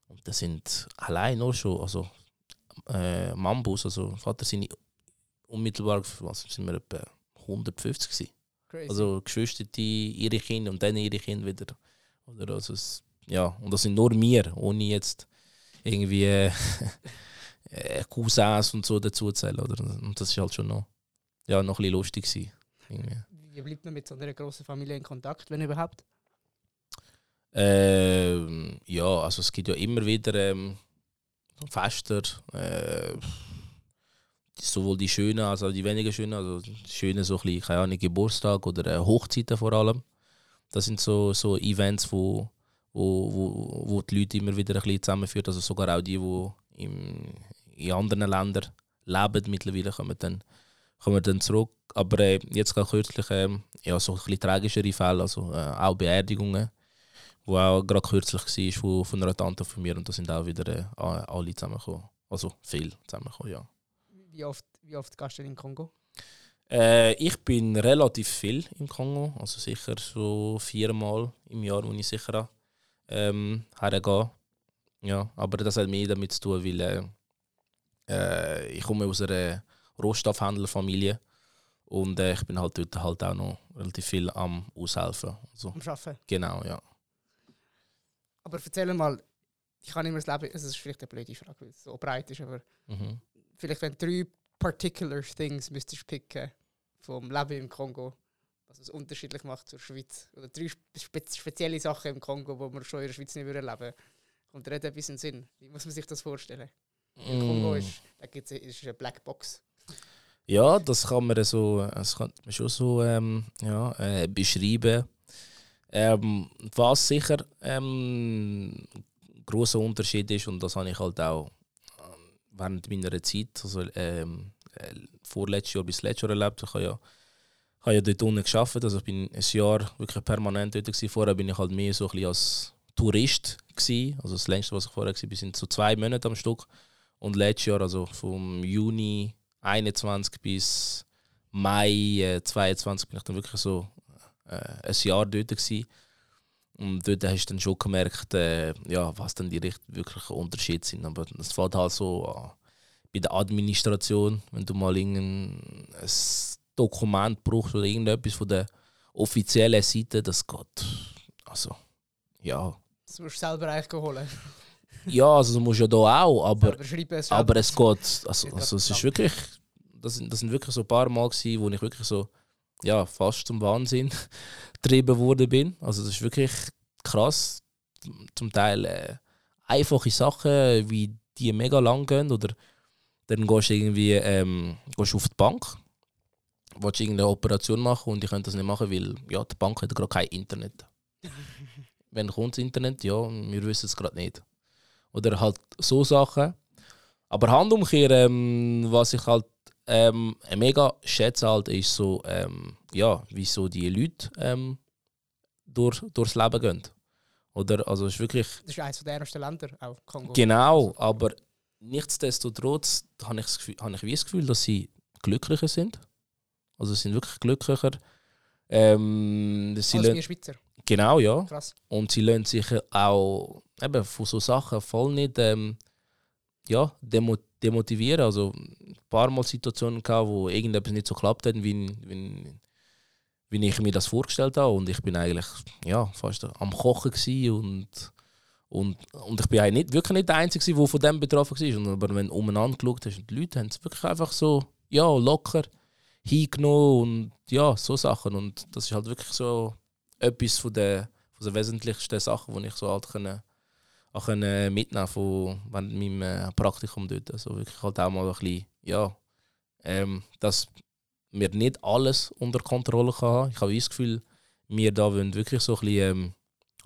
Und das sind allein nur schon, also äh, Mambus, also Vater sind unmittelbar, was sind wir etwa 150 gewesen. Crazy. Also Geschwister, die ihre Kinder und dann ihre Kinder wieder. Oder also es, ja, und das sind nur wir, ohne jetzt irgendwie äh, [LAUGHS] äh, Cousins und so dazu zählen. Oder? Und das ist halt schon noch, ja, noch ein bisschen lustig gewesen, irgendwie. Wie bleibt man mit so einer grossen Familie in Kontakt, wenn überhaupt? Ähm, ja, also es gibt ja immer wieder ähm, Fester, äh, sowohl die schönen als auch die weniger schönen. Also die schönen so ein bisschen, keine Ahnung, Geburtstag oder äh, Hochzeiten vor allem. Das sind so, so Events, wo, wo, wo, wo die Leute immer wieder ein bisschen zusammenführen. Also sogar auch die, die im, in anderen Ländern leben mittlerweile, kommen dann, kommen dann zurück. Aber äh, jetzt gerade kürzlich ähm, ja, so ein bisschen tragischere Fälle, also äh, auch Beerdigungen wo auch gerade kürzlich war von, von einer Tante von mir und da sind auch wieder äh, alle zusammengekommen. Also viel zusammengekommen, ja. Wie oft, wie oft gehst du in Kongo? Äh, ich bin relativ viel im Kongo, also sicher so viermal im Jahr, wo ich sicher ähm, hergehe. Ja, aber das hat mehr damit zu tun, weil äh, äh, ich komme aus einer Rohstoffhändlerfamilie und äh, ich bin halt dort halt auch noch relativ viel am Aushelfen. Also, Am Arbeiten. genau, ja. Aber erzähl mal, ich kann immer das Leben, es ist vielleicht eine blöde Frage, weil es so breit ist, aber Mhm. vielleicht wenn du drei particular things müsstest picken vom Leben im Kongo, was es unterschiedlich macht zur Schweiz. Oder drei spe spezielle Sachen im Kongo, die man schon in der Schweiz nicht erleben würde. Kommt dir etwas in den Sinn? Wie muss man sich das vorstellen? Im Kongo Mm. ist, da gibt's, ist eine Blackbox. Ja, das kann man so, das kann man schon so ähm, ja, äh, beschreiben. Ähm, was sicher ähm, ein grosser Unterschied ist, und das habe ich halt auch ähm, während meiner Zeit, also ähm, äh, vorletztes Jahr bis letztes Jahr erlebt. Ich habe ja, habe ja dort unten gearbeitet, also ich bin ein Jahr wirklich permanent dort gewesen. Vorher bin ich halt mehr so ein als Tourist gewesen. Also das längste, was ich vorher war, sind so zwei Monate am Stück. Und letztes Jahr, also vom Juni 21 bis Mai äh, 22 bin ich dann wirklich so äh, ein Jahr dort gewesen. Und dort hast du dann schon gemerkt, äh, ja, was dann die richt- wirklichen Unterschiede sind. Aber es fällt halt so an, bei der Administration, wenn du mal irgendein ein Dokument brauchst oder irgendetwas von der offiziellen Seite, das geht. Also, ja. Das musst du selber eigentlich holen. Ja, also du musst ja da auch, aber selber- aber es geht, also, also es ist wirklich, das sind, das sind wirklich so ein paar Mal gewesen, wo ich wirklich so, ja, fast zum Wahnsinn [LAUGHS] getrieben worden bin. Also das ist wirklich krass. Zum Teil äh, einfache Sachen, wie die mega lang gehen oder dann gehst du irgendwie ähm, gehst du auf die Bank, willst irgendeine Operation machen und ich könnte das nicht machen, weil ja, die Bank hat gerade kein Internet. [LAUGHS] Wenn kommt das Internet? Ja, wir wissen es gerade nicht. Oder halt so Sachen. Aber Handumkehr, ähm, was ich halt ähm, mega schätze, halt, ist so, ähm, ja, wie so die Leute ähm, durch, durchs Leben gehen. Oder, also ist wirklich Das ist eines der ärmsten Länder, auch Kongo. genau, aber nichtsdestotrotz habe ich, habe ich wie das Gefühl, dass sie glücklicher sind. Also sie sind wirklich glücklicher. Ähm, sie Als wir Schweizer. genau, ja. Krass. Und sie lassen sich auch eben von so Sachen voll nicht ähm, ja, demo demotivieren. Also ein paar Mal Situationen gehabt, wo irgendetwas nicht so geklappt hat, wie, wie, wie ich mir das vorgestellt habe. Und ich bin eigentlich ja, fast am Kochen und, und, und ich bin eigentlich nicht, wirklich nicht der Einzige, der von dem betroffen war. Und Aber wenn du umeinander geschaut hast, und die Leute haben es wirklich einfach so ja, locker hingenommen und ja, so Sachen. Und das ist halt wirklich so etwas von der, von der wesentlichsten Sachen, die ich so halt können, auch können mitnehmen von während meinem äh, Praktikum dort. Also wirklich halt auch mal ein bisschen, ja, ähm, dass wir nicht alles unter Kontrolle haben. Ich habe das Gefühl, wir da wollen wirklich so ein bisschen ähm,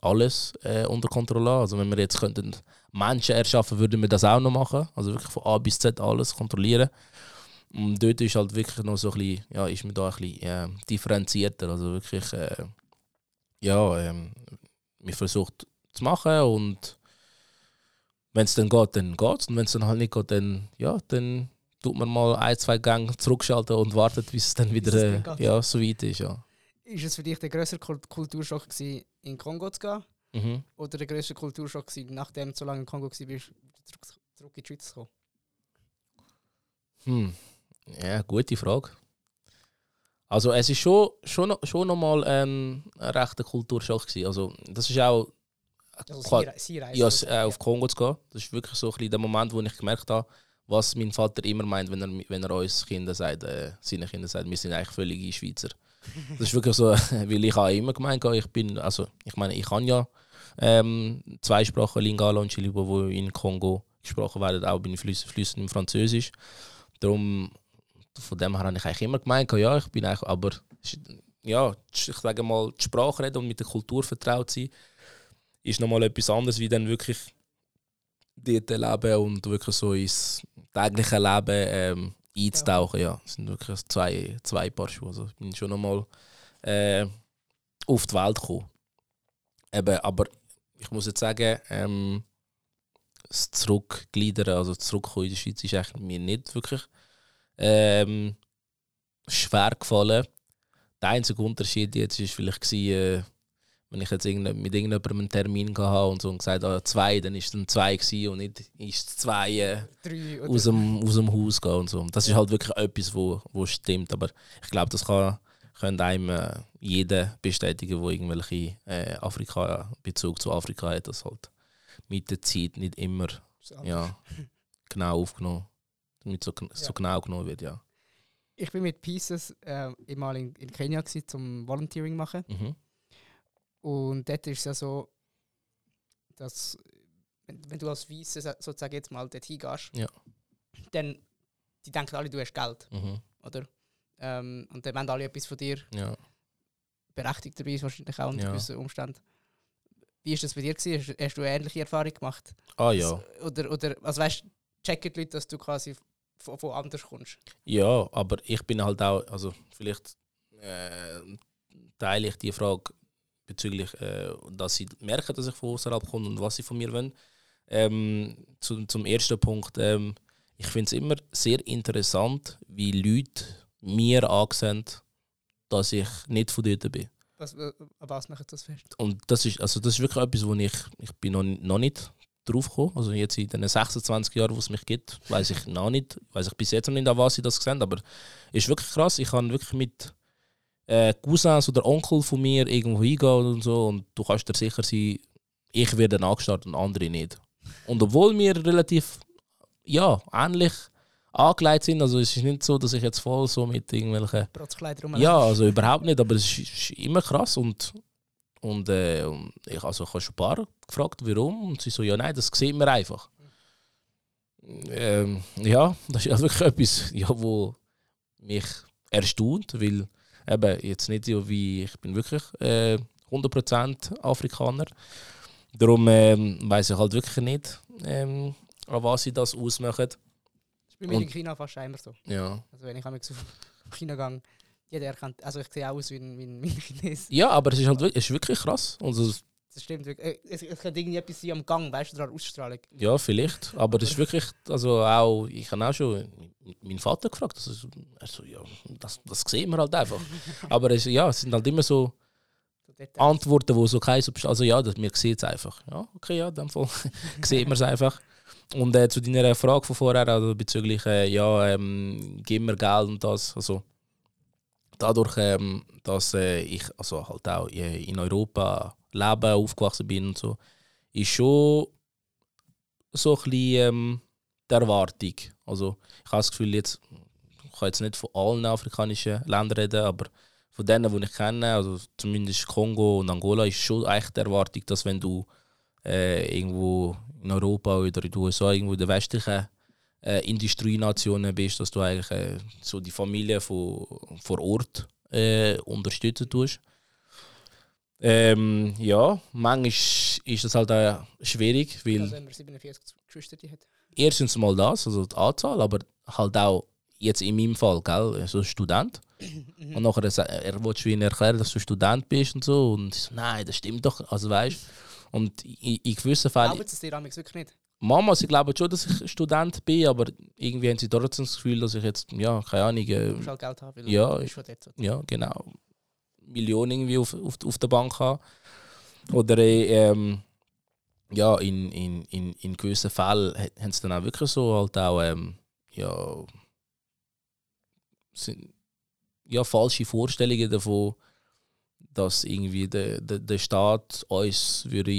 alles äh, unter Kontrolle haben. Also wenn wir jetzt könnten Menschen erschaffen, würden wir das auch noch machen. Also wirklich von A bis Z alles kontrollieren. Und dort ist halt wirklich noch so ein bisschen, ja, ist man da ein bisschen äh, differenzierter. Also wirklich, äh, ja, ähm, man versucht zu machen und wenn es dann geht, dann geht es. Und wenn es dann halt nicht geht, dann, ja, dann tut man mal ein, zwei Gänge zurückschalten und wartet, bis es dann wieder äh, ja, so weit ist. Ja. Ist es für dich der Kult- Kulturschock gewesen, in Kongo zu gehen? Mhm. Oder der grösste Kulturschock gewesen, nachdem du so lange in Kongo warst, zurück, zurück in die Schweiz zu kommen? Hm. Ja, gute Frage. Also es ist schon, schon, schon nochmal ein, ein rechter Kulturschock gewesen. Also das ist auch Also sie, sie reisen. ja, s- äh, auf Kongo zu gehen. Das ist wirklich so ein bisschen der Moment, wo ich gemerkt habe, was mein Vater immer meint, wenn er, wenn er uns Kinder sagt, äh, seine Kinder sagt, wir sind eigentlich völlige Schweizer. [LAUGHS] Das ist wirklich so, [LAUGHS] weil ich habe immer gemeint, ich bin, also ich meine, ich kann ja ähm, zwei Sprachen, Lingala und Chilibo, wo in Kongo gesprochen werden, auch bin ich flüssend im Französisch. Darum, von dem her habe ich eigentlich immer gemeint, ja, ich bin eigentlich, aber ja, ich sage mal, die Sprache reden und mit der Kultur vertraut sein, ist nochmal etwas anderes, wie dann wirklich dort leben und wirklich so ins tägliche Leben ähm, einzutauchen. Ja. Das sind wirklich zwei, zwei Paar Schuhe. Also ich bin schon nochmal äh, auf die Welt gekommen. Eben, aber ich muss jetzt sagen, ähm, das Zurückgliedern, also Zurückkommen in die Schweiz, ist eigentlich mir nicht wirklich ähm, schwer gefallen. Der einzige Unterschied jetzt ist vielleicht gewesen, äh, wenn ich jetzt irgende, mit irgendjemandem einen Termin hatte und so und gesagt habe, zwei, dann ist es dann zwei gewesen und nicht ist zwei äh, aus, dem, aus dem Haus gehen und so. Das ist halt wirklich etwas, wo, wo stimmt. Aber ich glaube, das kann, könnte einem äh, jeder bestätigen, der irgendwelche äh, Afrika, Bezug zu Afrika hat, dass halt mit der Zeit nicht immer ja, genau aufgenommen, nicht so, so Ja. genau genommen wird, ja. Ich bin mit Pieces äh, einmal in, in Kenia gewesen, zum Volunteering machen. Mhm. Und dort ist es ja so, dass wenn, wenn du als Weiße so- sozusagen jetzt mal dort hingehst, Ja. dann die denken alle, du hast Geld, Mhm. oder? Ähm, und dann wollen alle etwas von dir, Ja. berechtigterweise wahrscheinlich auch unter Ja. gewissen Umständen. Wie ist das bei dir gewesen? Hast, hast du eine ähnliche Erfahrung gemacht? Ah ja. Oder, oder also weißt, checken die Leute, dass du quasi von, von anders kommst? Ja, aber ich bin halt auch, also vielleicht äh, teile ich die Frage bezüglich, äh, dass sie merken, dass ich von außerhalb komme und was sie von mir wollen. Ähm, zum, zum ersten Punkt, ähm, ich finde es immer sehr interessant, wie Leute mir ansehen, dass ich nicht von dort bin. Was, äh, was macht das fest? Und das ist, also das ist wirklich etwas, wo ich, ich bin noch, noch nicht drauf gekommen. Also jetzt in den 26 Jahren, wo es mich gibt, weiß ich noch nicht, weiß ich bis jetzt noch nicht, an was sie das gesehen aber es ist wirklich krass. Ich kann wirklich mit äh, Cousins oder Onkel von mir irgendwo hingehen und so und du kannst dir sicher sein, ich werde angestarrt und andere nicht. Und obwohl wir relativ ja, ähnlich angelegt sind, also es ist nicht so, dass ich jetzt voll so mit irgendwelchen Protzkleider rum. ja, also überhaupt nicht, aber es ist, ist immer krass und, und, äh, und ich, also ich habe schon ein paar gefragt, warum und sie so, ja nein, das sieht man einfach. Ähm, ja, das ist [LAUGHS] also wirklich etwas, ja, wo mich erstaunt, weil eben jetzt nicht so wie, ich bin wirklich äh, 100% Afrikaner, darum ähm, weiß ich halt wirklich nicht, ähm, an was sie das ausmachen. Das ist bei mir in Und- China fast immer so. Ja. Also wenn ich einmal auf China gehe, jeder erkennt, also ich sehe auch aus wie ein, wie ein, [LAUGHS] Chines. ja, aber es ist halt wirklich, es ist wirklich krass. Also, Das stimmt wirklich. Äh, Es, es könnte irgendwie etwas sein am Gang, weißt du, an der Ausstrahlung. Ja, vielleicht. Aber das ist wirklich, also auch, ich habe auch schon meinen Vater gefragt. Also, er so, ja, das, das sehen wir halt einfach. [LAUGHS] Aber es, ja, es sind halt immer so. Antworten, wo so kein Substanz, also ja, das, wir sehen es einfach. Ja, okay, ja, in dem Fall [LAUGHS] sehen wir es einfach. Und äh, zu deiner Frage von vorher, also bezüglich, äh, ja, ähm, gib mir Geld und das, also dadurch, ähm, dass äh, ich also halt auch äh, in Europa lebe, aufgewachsen bin und so, ist schon so ein bisschen ähm, die Erwartung. Also ich habe das Gefühl, jetzt, ich kann jetzt nicht von allen afrikanischen Ländern reden, aber von denen, die ich kenne, also zumindest Kongo und Angola, ist schon eigentlich die Erwartung, dass wenn du äh, irgendwo in Europa oder in den USA, irgendwo in den westlichen äh, Industrienationen bist, dass du eigentlich äh, so die Familie von, vor Ort äh, unterstützen tust. Ähm, ja, manchmal ist das halt auch schwierig, weil Also wenn man 47 Geschwister hat. erstens mal das, also die Anzahl, aber halt auch jetzt in meinem Fall, gell, so Student. Und nachher er, er wollte ihnen erklären, dass du Student bist und so. Und ich so, nein, das stimmt doch. Also weißt Und in, in gewissen Fällen. Glauben sie es dir wirklich nicht? Mama, sie glauben schon, dass ich Student bin, aber irgendwie haben sie trotzdem das Gefühl, dass ich jetzt, ja, keine Ahnung. Du Äh, musst halt Geld haben, weil ja, du schon dort. ja, genau. Millionen irgendwie auf, auf, auf der Bank haben. Oder äh, ähm, ja, in, in, in, in gewissen Fällen ha- haben sie dann auch wirklich so halt auch ähm, ja, sind, ja, falsche Vorstellungen davon, dass irgendwie der, der, der Staat uns würde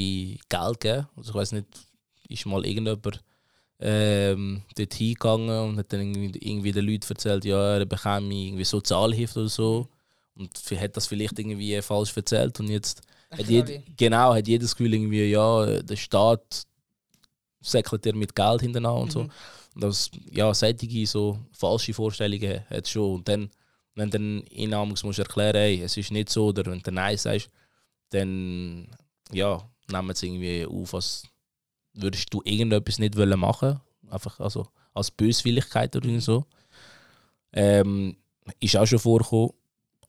Geld geben. Also ich weiß nicht, ist mal irgendjemand ähm, dort hingegangen und hat dann irgendwie, irgendwie den Leuten erzählt, ja, er bekäme irgendwie Sozialhilfe oder so. Und hat das vielleicht irgendwie falsch erzählt und jetzt hat jed, genau, hat jedes Gefühl irgendwie, ja, der Staat säckelt dir mit Geld hintereinander und so. Mhm. Und das, ja, solche so falsche Vorstellungen hat schon. Und dann, wenn du dann ihnen musst erklären, hey, es ist nicht so, oder wenn du Nein sagst, dann, ja, nehmen sie irgendwie auf, als würdest du irgendetwas nicht wollen machen. Einfach, also, als Böswilligkeit oder so. Ähm, ist auch schon vorgekommen.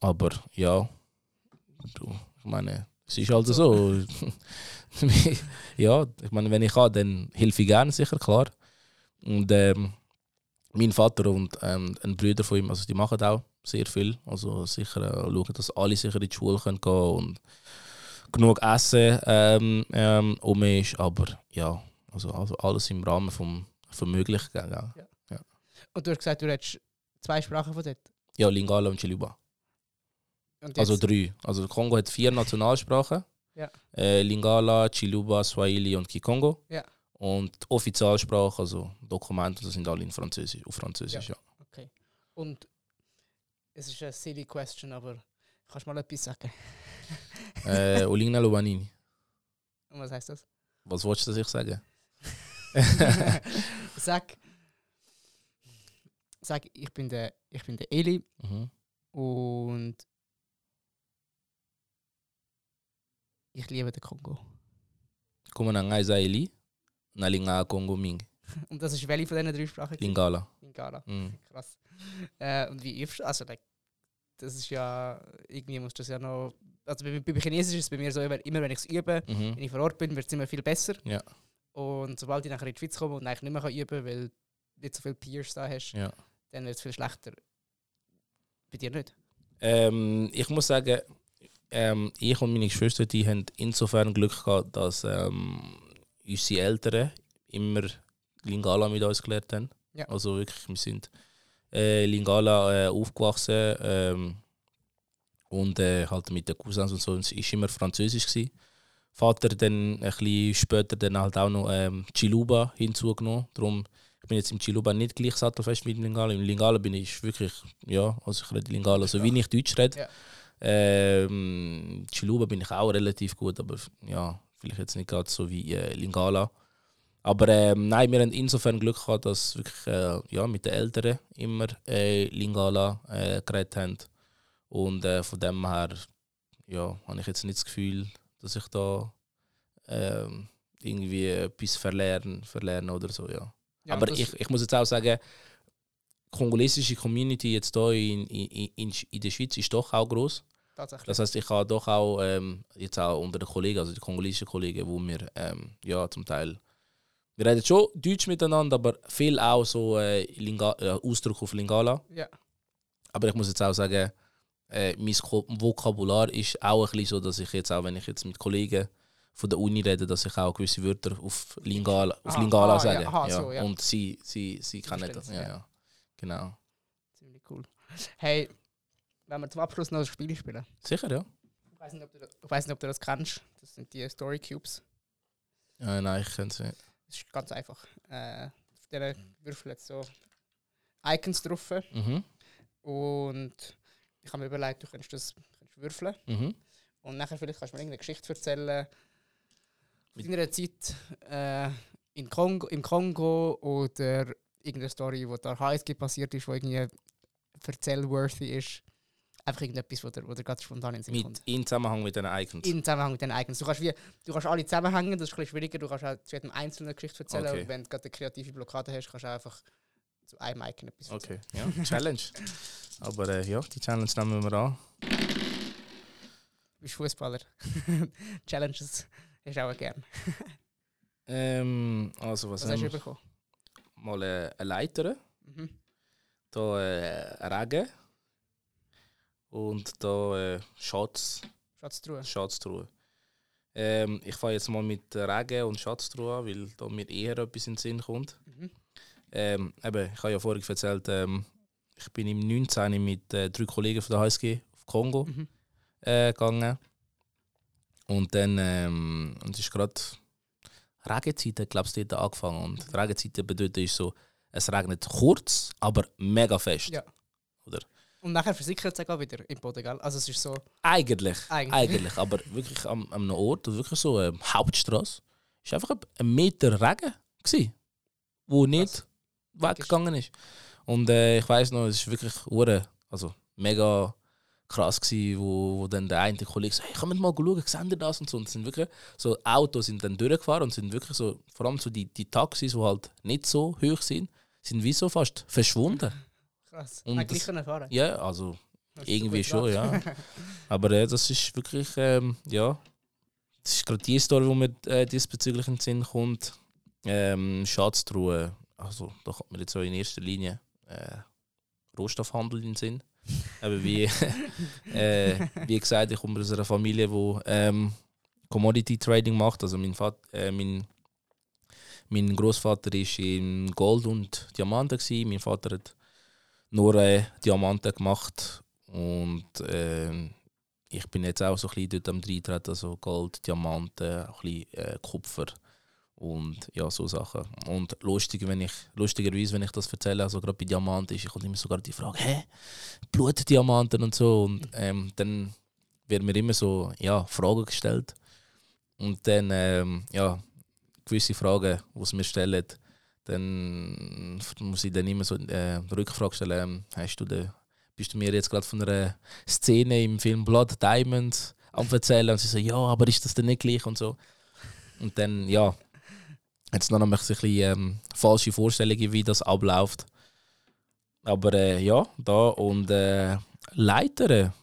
Aber ja, du, ich meine, es ist halt so. [LAUGHS] ja, ich meine, wenn ich kann, dann helfe ich gerne, sicher, klar. Und ähm, mein Vater und ähm, ein Bruder von ihm, also die machen auch sehr viel. Also sicher äh, schauen, dass alle sicher in die Schule können gehen und genug Essen ähm, ähm, um ist. Aber ja, also, also alles im Rahmen vom, vom Möglichen. Ja. Und du hast gesagt, du redest zwei Sprachen von dort. ja, Lingala und Chiluba. Also drei. Also Kongo hat vier Nationalsprachen. Ja. Äh, Lingala, Chiluba, Swahili und Kikongo. Ja. Und die Offizialsprache, also Dokumente, das sind alle in Französisch, auf Französisch. Ja. Okay. Und es ist eine silly question, aber kannst du mal etwas sagen? Äh, Olina Lubanini. Und was heißt das? Was wolltest du, dass ich sage? [LAUGHS] sag, sag, ich bin der, ich bin der Eli Mhm. und ich liebe den Kongo. Kuma na ngai Zaili, na Linga Kongo Ming. Und das ist welche von diesen drei Sprachen? Lingala. Lingala. Mhm. Krass. Äh, und wie übst du? Also, like, das ist ja, irgendwie muss das ja noch. Also bei, bei Chinesisch ist es bei mir so, immer, immer wenn ich es übe, Mhm. wenn ich vor Ort bin, wird es immer viel besser. Ja. Und sobald ich nachher in die Schweiz komme und eigentlich nicht mehr kann üben kann, weil du nicht so viele Peers da hast, Ja. dann wird es viel schlechter. Bei dir nicht? Ähm, ich muss sagen, ähm, ich und meine Geschwister die haben insofern Glück gehabt, dass ähm, unsere Eltern immer Lingala mit uns gelernt haben. Ja. Also wirklich, wir sind äh, Lingala äh, aufgewachsen ähm, und äh, halt mit den Cousins und so. Es war immer Französisch. Gewesen. Vater dann ein bisschen später dann halt auch noch ähm, Chiluba hinzugenommen. Darum, ich bin jetzt im Chiluba nicht gleich sattelfest mit dem Lingala. Im Lingala bin ich wirklich, ja, also ich rede Lingala, so wie ich Deutsch rede. Ja. Ähm, Chiluba bin ich auch relativ gut, aber ja, vielleicht jetzt nicht gerade so wie äh, Lingala. Aber ähm, nein, wir haben insofern Glück gehabt, dass wirklich äh, ja, mit den Eltern immer äh, Lingala äh, geredet haben. Und äh, von dem her ja, habe ich jetzt nicht das Gefühl, dass ich da ähm, irgendwie etwas verlernen, verlernen oder so. Ja. Ja, Aber ich, ich muss jetzt auch sagen, die kongolesische Community jetzt hier in, in, in, in der Schweiz ist doch auch groß. Das heißt, ich habe doch auch ähm, jetzt auch unter den Kollegen, also die kongolesischen Kollegen, wo wir ähm, ja zum Teil wir reden schon Deutsch miteinander, aber viel auch so äh, Linga äh, Ausdruck auf Lingala. ja. Aber ich muss jetzt auch sagen, äh, mein Vokabular ist auch ein bisschen so, dass ich jetzt auch, wenn ich jetzt mit Kollegen von der Uni rede, dass ich auch gewisse Wörter auf Lingala, auf Aha, Lingala ah, sage. ja, aha, so, ja. Und sie, sie, sie kennen das. Ja, ja. ja. Genau. Ziemlich cool. Hey, wenn wir zum Abschluss noch ein Spiel spielen. Sicher, ja. Ich weiß nicht, ob du, ich weiss nicht, ob du das kennst. Das sind die Story Cubes. ja nein, ich kenne es nicht. Das ist ganz einfach. Äh, auf dieser Würfel jetzt so Icons drauf. Mhm. Und ich habe mir überlegt, du könntest das könntest würfeln. Mhm. Und nachher vielleicht kannst du mir irgendeine Geschichte erzählen. Von deiner Zeit äh, in Kongo, im Kongo oder irgendeine Story, die da HSG passiert ist, die irgendwie erzählworthy ist. Einfach irgendetwas, wo dir, wo dir gerade spontan in den Sinn Mit, kommt. in Zusammenhang mit den Icons. In Zusammenhang mit den Icons. Du kannst, wie, du kannst alle zusammenhängen, das ist ein bisschen schwieriger. Du kannst auch zu jedem einzelnen Geschichte erzählen. Okay. Und wenn du gerade eine kreative Blockade hast, kannst du einfach zu einem Icon etwas erzählen. Okay, ja, [LAUGHS] Challenge. Aber äh, ja, die Challenge nehmen wir an. Du bist Fußballer. [LAUGHS] Challenges hast du auch gern. Ähm, also, was, Was hast du bekommen? Mal äh, eine Leiter, Mhm. da äh, Regen und da äh, Schatz, Schatztruhe. Schatztruhe. Ähm, ich fange jetzt mal mit Regen und Schatztruhe an, weil da mir eher etwas in den Sinn kommt. Mhm. Ähm, eben, ich habe ja vorhin erzählt, ähm, ich bin im 19 mit äh, drei Kollegen von der HSG auf Kongo Mhm. äh, gegangen. Und dann ähm, und es ist gerade Regenzeit, glaube ich, dort angefangen. Und Regenzeit bedeutet ist so, es regnet kurz, aber mega fest. Ja. Oder? Und nachher versickert es auch wieder im Boden, gell? Also es ist so... Eigentlich, Eigentlich. eigentlich, aber wirklich am, am einem Ort, wirklich so ähm, Hauptstraße, ist einfach ein- Meter Regen gsi, wo nicht weggegangen ist. Und äh, ich weiß noch, es ist wirklich hure, also mega krass gsi, wo, wo dann der eine Kollege sagt, hey, kommt mal schauen, seht ihr das und so. Und es sind wirklich so Autos sind dann durchgefahren und sind wirklich so, vor allem so die, die Taxis, die halt nicht so hoch sind, sind wie so fast verschwunden. Krass. Und Eigentlich das- können fahren. Ja, also irgendwie schon, ja. [LAUGHS] Aber äh, das ist wirklich, ähm, ja, das ist gerade die Story, die mir äh, diesbezüglich in den Sinn kommt. Ähm, Schatztruhe, also da kommt mir jetzt so in erster Linie äh, Rohstoffhandel in den Sinn. Eben wie, [LAUGHS] [LAUGHS] äh, wie gesagt, ich komme aus einer Familie, die ähm, Commodity Trading macht. Also mein, Vater, äh, mein, mein Großvater war in Gold und Diamanten. Gewesen. Mein Vater hat nur äh, Diamanten gemacht. Und äh, ich bin jetzt auch so ein bisschen dort am Dreintreten, also Gold, Diamanten, ein bisschen äh, Kupfer und ja, so Sachen. Und lustig, wenn ich, lustigerweise, wenn ich das erzähle, also gerade bei Diamanten, ist, ich kommt immer sogar die Frage, hä, Blutdiamanten und so. Und ähm, dann werden mir immer so ja, Fragen gestellt. Und dann, ähm, ja, gewisse Fragen, die sie mir stellen, dann muss ich dann immer so äh, Rückfrage stellen, hast du den, bist du mir jetzt gerade von einer Szene im Film Blood Diamond am erzählen? Und sie sagen, ja, aber ist das denn nicht gleich und so. Und dann, ja, jetzt noch ein bisschen ähm, falsche Vorstellungen, wie das abläuft. Aber äh, ja, da und äh, Leitern,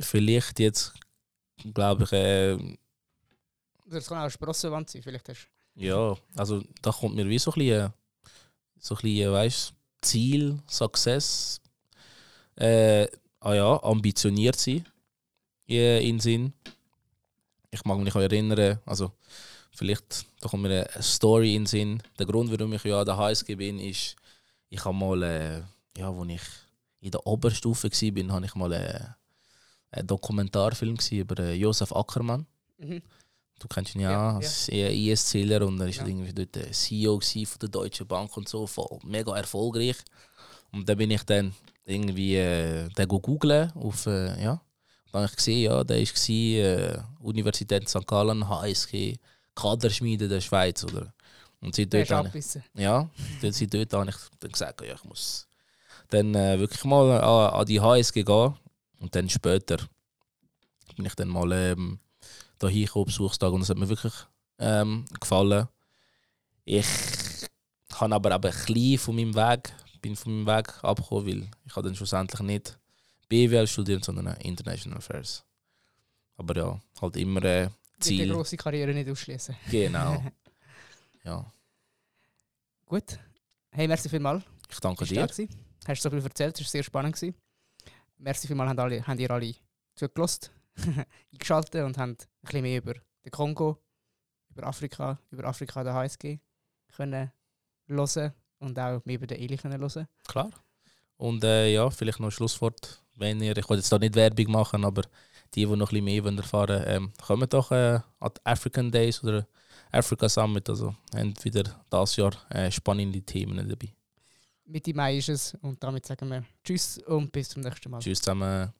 vielleicht jetzt, glaube ich, äh, Das kann auch eine Sprossenwand sein, vielleicht hast ja, also da kommt mir wie so ein bisschen, so ein bisschen Ziel, Success, äh, ah ja, ambitioniert sein äh, in Sinn. Ich mag mich auch erinnern, also vielleicht da kommt mir eine Story in den Sinn. Der Grund, warum ich ja an der HSG bin, ist, ich habe mal, äh, ja, als ich in der Oberstufe war, habe ich mal äh, einen Dokumentarfilm über äh, Josef Ackermann. Mhm. Du kennst ihn ja, Ja, ja. als IS-Zähler und er ist Ja. irgendwie dort der CEO gewesen von der Deutschen Bank und so, voll mega erfolgreich. Und dann bin ich dann irgendwie äh, den go googlen auf, äh, ja. Dann habe ich gesehen, ja, der war äh, Universität St. Gallen, HSG, Kaderschmiede der Schweiz, oder? Und Der dort habe abbissen. ja, dann seit dort habe ich dann gesagt, ja, ich muss dann äh, wirklich mal an, an die HSG gehen. Und dann später bin ich dann mal ähm, da hingekommen, Besuchstag, und es hat mir wirklich ähm, gefallen. Ich habe aber eben ein bisschen von meinem Weg, bin von meinem Weg abgekommen, weil ich habe dann schlussendlich nicht BWL studiert, sondern International Affairs. Aber ja, halt immer äh, Wird die Ziel. grosse Karriere nicht ausschließen. Genau. [LAUGHS] Ja, Gut. Hey, merci vielmals. ich danke dir. Hast du so viel erzählt, es war sehr spannend. Gewesen. Merci vielmals, habt, alle, habt ihr alle zugelassen, [LAUGHS] eingeschaltet und habt ein bisschen mehr über den Kongo, über Afrika, über Afrika der HSG können hören und auch mehr über den Eli können hören. Klar. Und äh, ja, vielleicht noch ein Schlusswort. Wenn ihr, ich will jetzt da nicht Werbung machen, aber die, die noch ein bisschen mehr wollen erfahren ähm, kommen doch äh, an die African Days oder Africa Summit. Also haben wieder das Jahr äh, spannende Themen dabei. Mitte Mai ist es und damit sagen wir Tschüss und bis zum nächsten Mal. Tschüss zusammen.